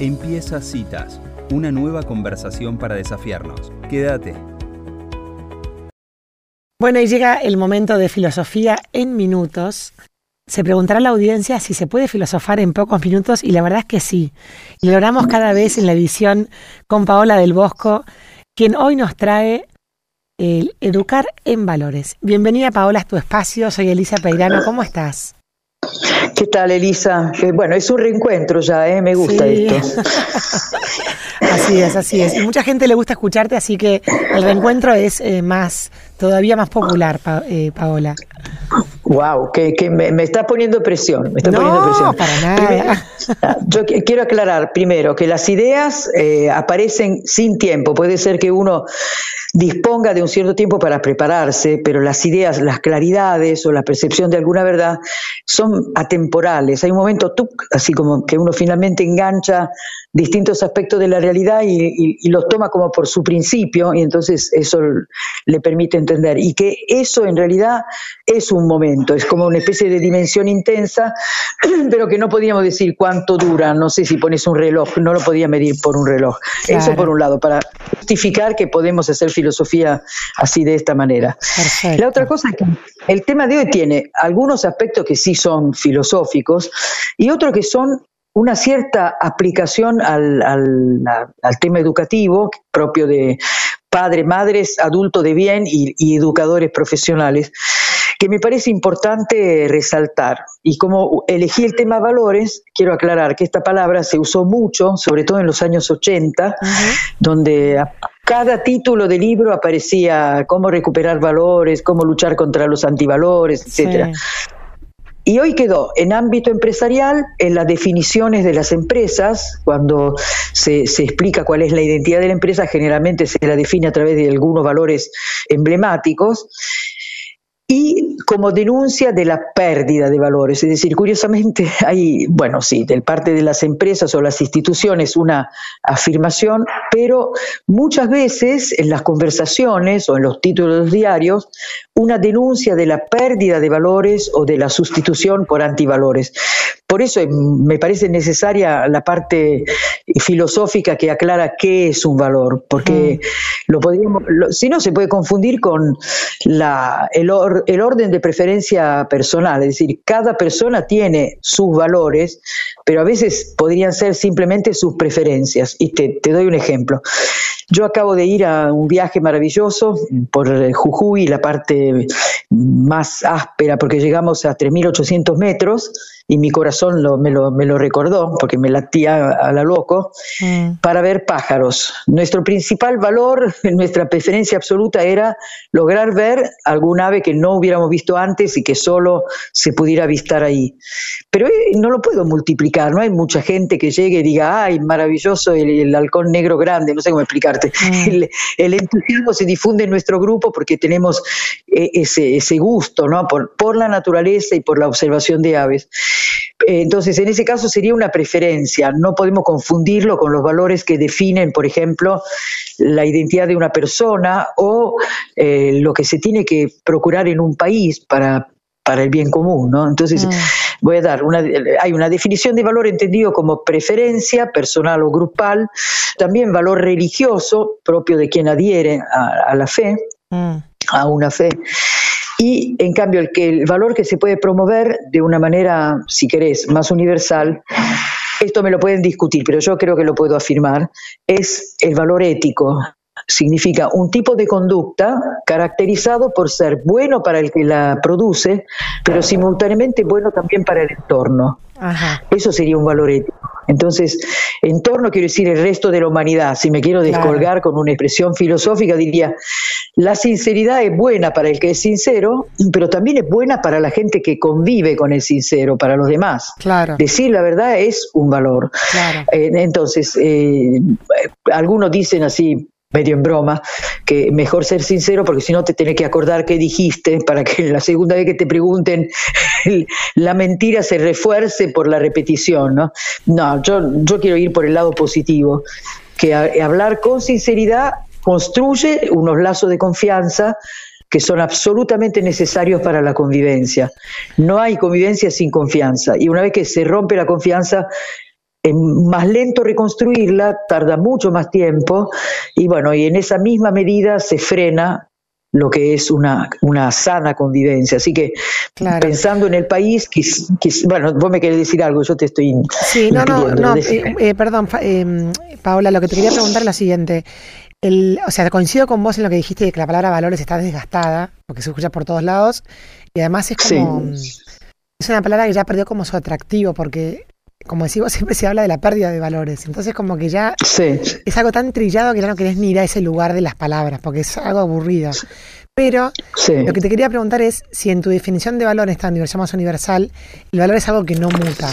Empieza Citas, una nueva conversación para desafiarnos. Quédate. Bueno, y llega el momento de filosofía en minutos. Se preguntará la audiencia si se puede filosofar en pocos minutos y la verdad es que sí. Y lo logramos cada vez en la edición con Paola del Bosco, quien hoy nos trae el Educar en Valores. Bienvenida Paola a tu espacio, soy Elisa Peirano, ¿cómo estás? ¿Qué tal, Elisa? Eh, bueno, es un reencuentro ya, ¿eh? me gusta esto. así es, así es. Y mucha gente le gusta escucharte, así que el reencuentro es eh, más, todavía más popular, eh, Paola. Wow, que, me, me, está poniendo presión. Me está no, poniendo presión. para nada. yo quiero aclarar primero que las ideas aparecen sin tiempo. Puede ser que uno disponga de un cierto tiempo para prepararse, pero las ideas, las claridades o la percepción de alguna verdad son atemporales. Hay un momento, así como que uno finalmente engancha distintos aspectos de la realidad y, los toma como por su principio y entonces eso le permite entender. Y que eso en realidad es un momento, es como una especie de dimensión intensa, pero que no podíamos decir cuánto dura, no sé si pones un reloj, no lo podía medir por un reloj. Eso por un lado, para justificar que podemos hacer filosofía así de esta manera. La otra cosa es que el tema de hoy tiene algunos aspectos que sí son filosóficos y otros que son una cierta aplicación al, tema educativo propio de padres, madres, adultos de bien y, educadores profesionales, que me parece importante resaltar. Y como elegí el tema valores, quiero aclarar que esta palabra se usó mucho, sobre todo en los años 80, donde cada título de libro aparecía cómo recuperar valores, cómo luchar contra los antivalores, etcétera. Y hoy quedó en ámbito empresarial, en las definiciones de las empresas, cuando se, explica cuál es la identidad de la empresa, generalmente se la define a través de algunos valores emblemáticos, y como denuncia de la pérdida de valores. Es decir, curiosamente hay, bueno, sí, del parte de las empresas o las instituciones una afirmación, pero muchas veces en las conversaciones o en los títulos diarios una denuncia de la pérdida de valores o de la sustitución por antivalores. Por eso me parece necesaria la parte filosófica que aclara qué es un valor, porque mm. lo podríamos, si no se puede confundir con la, el, el orden de preferencia personal, es decir, cada persona tiene sus valores, pero a veces podrían ser simplemente sus preferencias. Y te, doy un ejemplo. Yo acabo de ir a un viaje maravilloso por Jujuy, la parte más áspera, porque llegamos a 3.800 metros y mi corazón me, lo, me, lo, recordó, porque me latía a la loco, mm. para ver pájaros. Nuestro principal valor, nuestra preferencia absoluta era lograr ver algún ave que no hubiéramos visto antes y que solo se pudiera avistar ahí. Pero eh, no lo puedo multiplicar, no hay mucha gente que llegue y diga, ay, maravilloso el, halcón negro grande, no sé cómo Mm. El, entusiasmo se difunde en nuestro grupo porque tenemos eh, ese, ese gusto ¿no? por, por la naturaleza y por la observación de aves. Eh, entonces, en ese caso sería una preferencia, no podemos confundirlo con los valores que definen, por ejemplo, la identidad de una persona o eh, lo que se tiene que procurar en un país para, para el bien común, ¿no? Entonces, mm. Voy a dar una, hay una definición de valor entendido como preferencia personal o grupal, también valor religioso propio de quien adhiere a, la fe, mm. a una fe. Y en cambio, el, que, el valor que se puede promover de una manera, si querés, más universal, esto me lo pueden discutir, pero yo creo que lo puedo afirmar, es el valor ético. Significa un tipo de conducta caracterizado por ser bueno para el que la produce, pero simultáneamente bueno también para el entorno. Eso sería un valor ético. Entonces, entorno quiero decir el resto de la humanidad. Si me quiero descolgar con una expresión filosófica, diría, la sinceridad es buena para el que es sincero, pero también es buena para la gente que convive con el sincero, para los demás. Claro. Decir la verdad es un valor. Eh, entonces, eh, algunos dicen así, medio en broma, que mejor ser sincero porque si no te tenés que acordar qué dijiste para que la segunda vez que te pregunten la mentira se refuerce por la repetición, ¿no? No, yo, yo quiero ir por el lado positivo, que hablar con sinceridad construye unos lazos de confianza que son absolutamente necesarios para la convivencia. No hay convivencia sin confianza y una vez que se rompe la confianza, es más lento reconstruirla, tarda mucho más tiempo y bueno, y en esa misma medida se frena lo que es una, una sana convivencia. Así que pensando en el país, bueno, vos me querés decir algo, yo te estoy... Sí, no, no, no, eh, eh, perdón, eh, Paola, lo que te quería preguntar es lo siguiente. El, o sea, coincido con vos en lo que dijiste de que la palabra valores está desgastada, porque se escucha por todos lados, y además es como... Es una palabra que ya perdió como su atractivo, porque como decimos, siempre se habla de la pérdida de valores. Entonces, como que ya es algo tan trillado que ya no querés ni ir a ese lugar de las palabras, porque es algo aburrido. Pero lo que te quería preguntar es si en tu definición de valor, esta universal más universal, el valor es algo que no muta.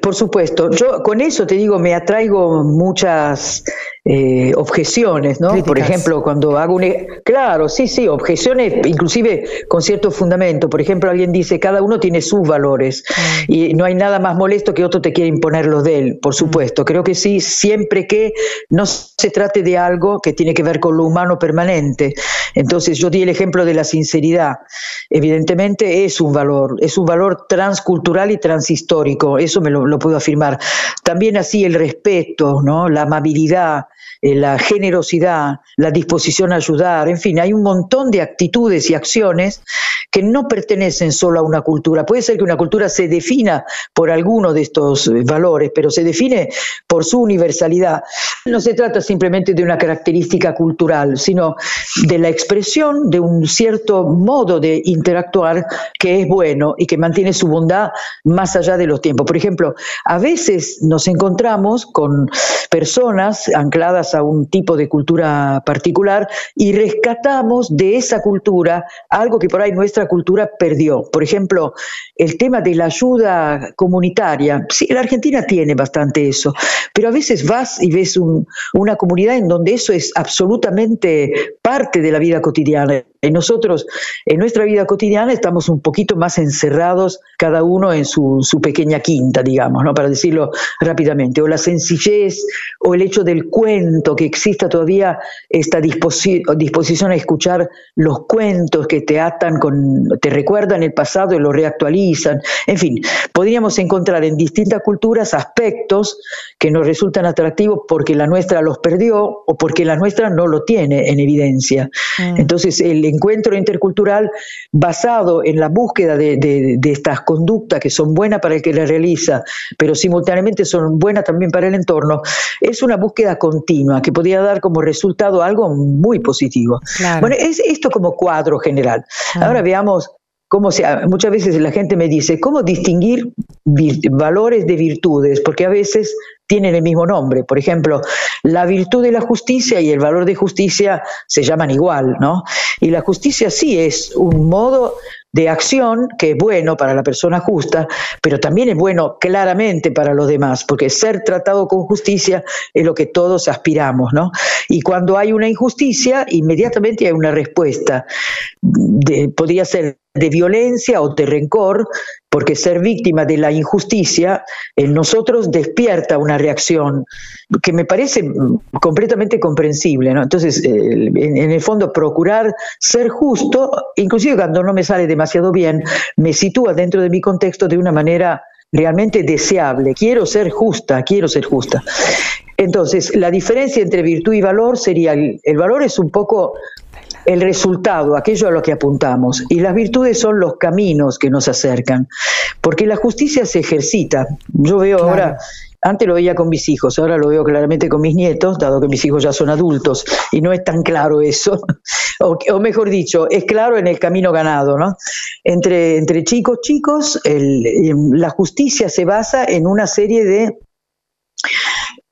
Por supuesto, yo con eso te digo, me atraigo muchas eh, objeciones, ¿no? Por ejemplo, cuando hago un... E, claro, sí, sí, objeciones inclusive con cierto fundamento. Por ejemplo, alguien dice, cada uno tiene sus valores mm. y no hay nada más molesto que otro te quiera imponer los de él, por mm. supuesto. Creo que sí, siempre que no se trate de algo que tiene que ver con lo humano permanente. Entonces, yo di el ejemplo de la sinceridad. Evidentemente es un valor, es un valor transcultural y transhistórico, eso me lo, lo puedo afirmar. También así el respeto. La amabilidad, eh, la generosidad, la disposición a ayudar, en fin, hay un montón de actitudes y acciones que no pertenecen solo a una cultura. Puede ser que una cultura se defina por alguno de estos eh, valores, pero se define por su universalidad. No se trata simplemente de una característica cultural, sino de la expresión de un cierto modo de interactuar que es bueno y que mantiene su bondad más allá de los tiempos. Por ejemplo, a veces nos encontramos con personas ancladas a un tipo de cultura particular y rescatamos de esa cultura algo que por ahí nuestra cultura perdió. Por ejemplo, el tema de la ayuda comunitaria. Sí, la Argentina tiene bastante eso, pero a veces vas y ves una comunidad en donde eso es absolutamente parte de la vida cotidiana. Y nosotros, en nuestra vida cotidiana, estamos un poquito más encerrados, cada uno en su, su pequeña quinta, digamos, ¿no? para decirlo rápidamente. O la sencillez, o el hecho del cuento que exista todavía esta disposición a escuchar los cuentos que te atan con, te recuerdan el pasado y lo reactualizan. En fin, podríamos encontrar en distintas culturas aspectos que nos resultan atractivos porque la nuestra los perdió o porque la nuestra no lo tiene en evidencia. Mm. Entonces, el encuentro intercultural basado en la búsqueda de, de estas conductas que son buenas para el que las realiza, pero simultáneamente son buenas también para el entorno, es una búsqueda continua que podía dar como resultado algo muy positivo. Bueno, es esto como cuadro general. Ah. Ahora veamos cómo se, muchas veces la gente me dice, ¿cómo distinguir valores de virtudes? Porque a veces tienen el mismo nombre. Por ejemplo, la virtud de la justicia y el valor de justicia se llaman igual, ¿no? Y la justicia sí es un modo de acción que es bueno para la persona justa, pero también es bueno claramente para los demás, porque ser tratado con justicia es lo que todos aspiramos, ¿no? Y cuando hay una injusticia, inmediatamente hay una respuesta. podría ser de violencia o de rencor, porque ser víctima de la injusticia en nosotros despierta una reacción que me parece completamente comprensible. ¿no? Entonces, en, en, el fondo, procurar ser justo, inclusive cuando no me sale demasiado bien, me sitúa dentro de mi contexto de una manera realmente deseable. Quiero ser justa, quiero ser justa. Entonces, la diferencia entre virtud y valor sería, el valor es un poco el resultado, aquello a lo que apuntamos. Y las virtudes son los caminos que nos acercan, porque la justicia se ejercita. Yo veo ahora, antes lo veía con mis hijos, ahora lo veo claramente con mis nietos, dado que mis hijos ya son adultos, y no es tan claro eso, o, mejor dicho, es claro en el camino ganado, ¿no? Entre, entre chicos, chicos, la justicia se basa en una serie de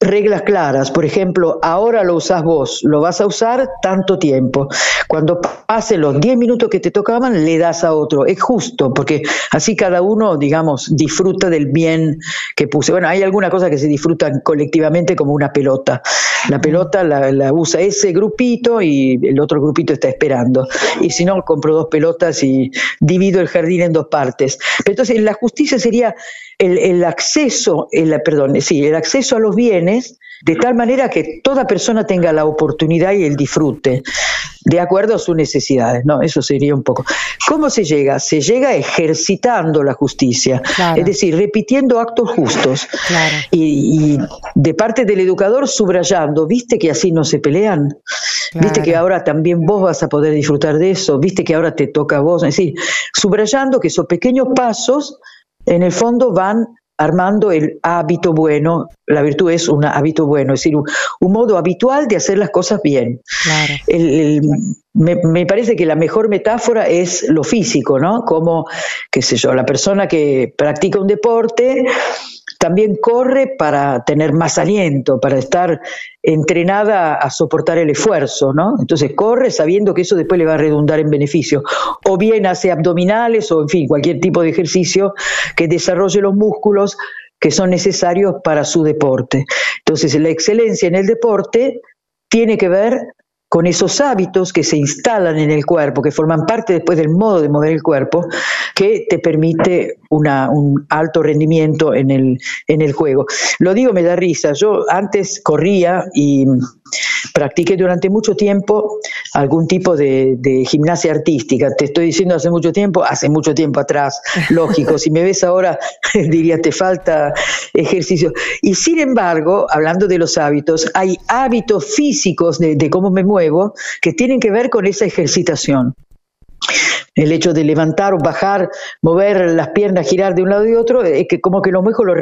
reglas claras. Por ejemplo, ahora lo usas vos, lo vas a usar tanto tiempo. Cuando pase los 10 minutos que te tocaban, le das a otro. Es justo, porque así cada uno, digamos, disfruta del bien que puse. Bueno, hay alguna cosa que se disfruta colectivamente como una pelota. La pelota la, usa ese grupito y el otro grupito está esperando. Y si no, compro dos pelotas y divido el jardín en dos partes. Pero entonces, la justicia sería el, acceso, el, perdón, sí, el acceso a los bienes de tal manera que toda persona tenga la oportunidad y el disfrute, de acuerdo a sus necesidades, ¿no? Eso sería un poco. ¿Cómo se llega? Se llega ejercitando la justicia, es decir, repitiendo actos justos. Y, de parte del educador subrayando, viste que así no se pelean, viste que ahora también vos vas a poder disfrutar de eso, viste que ahora te toca a vos, es decir, subrayando que esos pequeños pasos en el fondo van armando el hábito bueno. La virtud es un hábito bueno, es decir, un, modo habitual de hacer las cosas bien. me, me, parece que la mejor metáfora es lo físico, ¿no? Como, qué sé yo, la persona que practica un deporte también corre para tener más aliento, para estar entrenada a soportar el esfuerzo, ¿no? Entonces corre sabiendo que eso después le va a redundar en beneficio. O bien hace abdominales o, en fin, cualquier tipo de ejercicio que desarrolle los músculos que son necesarios para su deporte. Entonces, la excelencia en el deporte tiene que ver con esos hábitos que se instalan en el cuerpo, que forman parte después del modo de mover el cuerpo, que te permite una, un alto rendimiento en el, en el juego. Lo digo, me da risa. Yo antes corría y practiqué durante mucho tiempo algún tipo de, gimnasia artística. Te estoy diciendo hace mucho tiempo, hace mucho tiempo atrás, lógico. si me ves ahora, diría, te falta ejercicio. Y sin embargo, hablando de los hábitos, hay hábitos físicos de, de cómo me muevo que tienen que ver con esa ejercitación el hecho de levantar o bajar, mover las piernas, girar de un lado y otro, es que como que los músculos,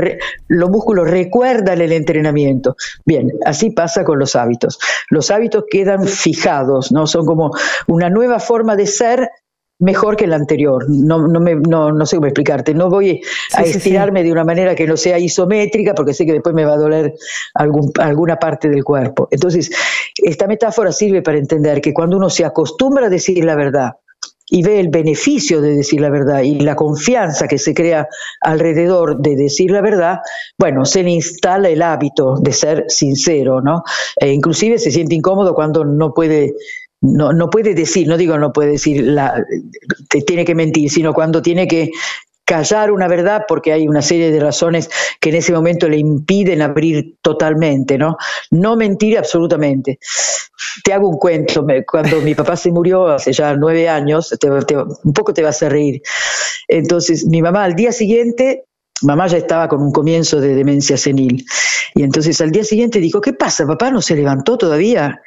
los músculos recuerdan el entrenamiento. Bien, así pasa con los hábitos. Los hábitos quedan fijados, ¿no? Son como una nueva forma de ser mejor que la anterior. No, no, me, no, no sé cómo explicarte. No voy a estirarme de una manera que no sea isométrica porque sé que después me va a doler algún, alguna parte del cuerpo. Entonces, esta metáfora sirve para entender que cuando uno se acostumbra a decir la verdad, y ve el beneficio de decir la verdad y la confianza que se crea alrededor de decir la verdad, bueno, se le instala el hábito de ser sincero, ¿no? E inclusive se siente incómodo cuando no puede no, no puede decir, no digo no puede decir, la, tiene que mentir, sino cuando tiene que callar una verdad porque hay una serie de razones que en ese momento le impiden abrir totalmente, ¿no? No mentir absolutamente. Te hago un cuento, cuando mi papá se murió hace ya nueve años, un poco te vas a reír. Entonces, mi mamá al día siguiente, mamá ya estaba con un comienzo de demencia senil, y entonces al día siguiente dijo, ¿qué pasa? Papá no se levantó todavía.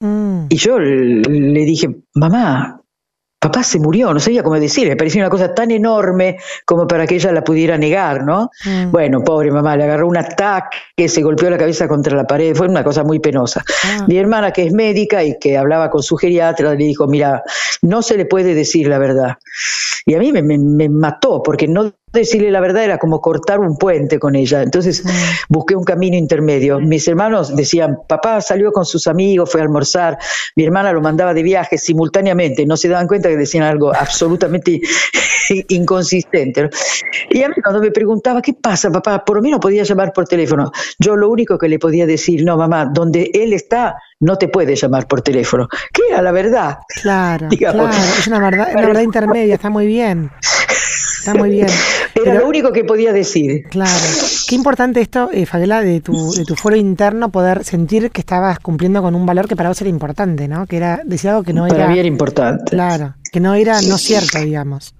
Mm. Y yo le dije, mamá, papá se murió, no sabía cómo decir, me parecía una cosa tan enorme como para que ella la pudiera negar, ¿no? Mm. Bueno, pobre mamá, le agarró un ataque, se golpeó la cabeza contra la pared, fue una cosa muy penosa. Ah. Mi hermana, que es médica y que hablaba con su geriatra, le dijo, mira, no se le puede decir la verdad. Y a mí me, me mató, porque no decirle la verdad era como cortar un puente con ella. Entonces busqué un camino intermedio. Mis hermanos decían, papá salió con sus amigos, fue a almorzar, mi hermana lo mandaba de viaje simultáneamente, no se daban cuenta que decían algo absolutamente inconsistente. Y a mí cuando me preguntaba, ¿qué pasa, papá? Por mí no podía llamar por teléfono. Yo lo único que le podía decir, no, mamá, donde él está, no te puede llamar por teléfono. ¿Qué era la verdad? Claro, claro, es una verdad, una verdad intermedia, está muy bien. Está muy bien. Era lo único que podía decir. Claro. Qué importante esto, eh, Fabiola, de tu, de tu foro interno, poder sentir que estabas cumpliendo con un valor que para vos era importante, ¿no? Que era, decía algo que no era. Para mí era importante. Claro, que no era no cierto, digamos.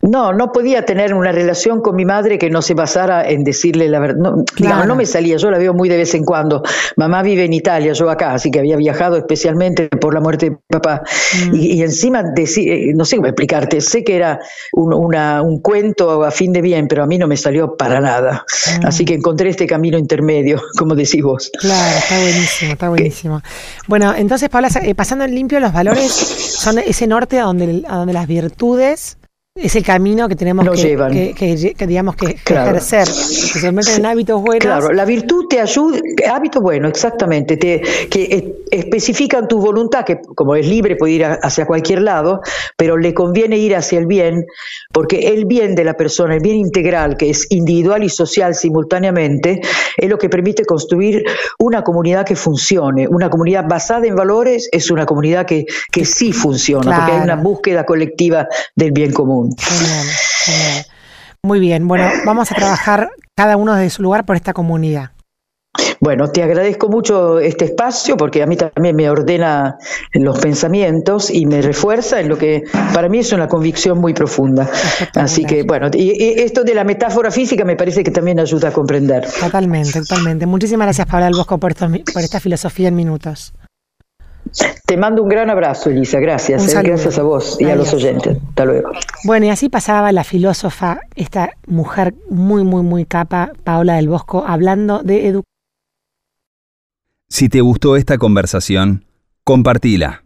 No, no podía tener una relación con mi madre que no se basara en decirle la verdad. No, digamos, no me salía, yo la veo muy de vez en cuando. Mamá vive en Italia, yo acá, así que había viajado especialmente por la muerte de papá. Mm. Y, encima, eh, no sé cómo explicarte, sé que era un, una, un cuento a fin de bien, pero a mí no me salió para nada. Mm. Así que encontré este camino intermedio, como decís vos. Claro, está buenísimo, está buenísimo. Bueno, entonces, Paula, eh, pasando en limpio, los valores son ese norte a donde, a donde las virtudes es el camino que tenemos que, que, digamos que, ejercer, que se meten en hábitos buenos. Claro, la virtud te ayuda, hábito bueno, exactamente, te, que especifican tu voluntad, que como es libre puede ir hacia cualquier lado, pero le conviene ir hacia el bien, porque el bien de la persona, el bien integral, que es individual y social simultáneamente, es lo que permite construir una comunidad que funcione. Una comunidad basada en valores es una comunidad que, que sí funciona, porque hay una búsqueda colectiva del bien común. Muy bien, bueno, vamos a trabajar cada uno de su lugar por esta comunidad. Bueno, te agradezco mucho este espacio porque a mí también me ordena los pensamientos y me refuerza en lo que para mí es una convicción muy profunda. Así que, bueno, y, esto de la metáfora física me parece que también ayuda a comprender. Totalmente, totalmente. Muchísimas gracias, Paula del Bosco, por, por esta filosofía en minutos. Te mando un gran abrazo, Elisa. Gracias. Eh, gracias a vos y a los oyentes. Hasta luego. Bueno, y así pasaba la filósofa, esta mujer muy, muy, muy capa, Paola del Bosco, hablando de educación. Si te gustó esta conversación, compartila.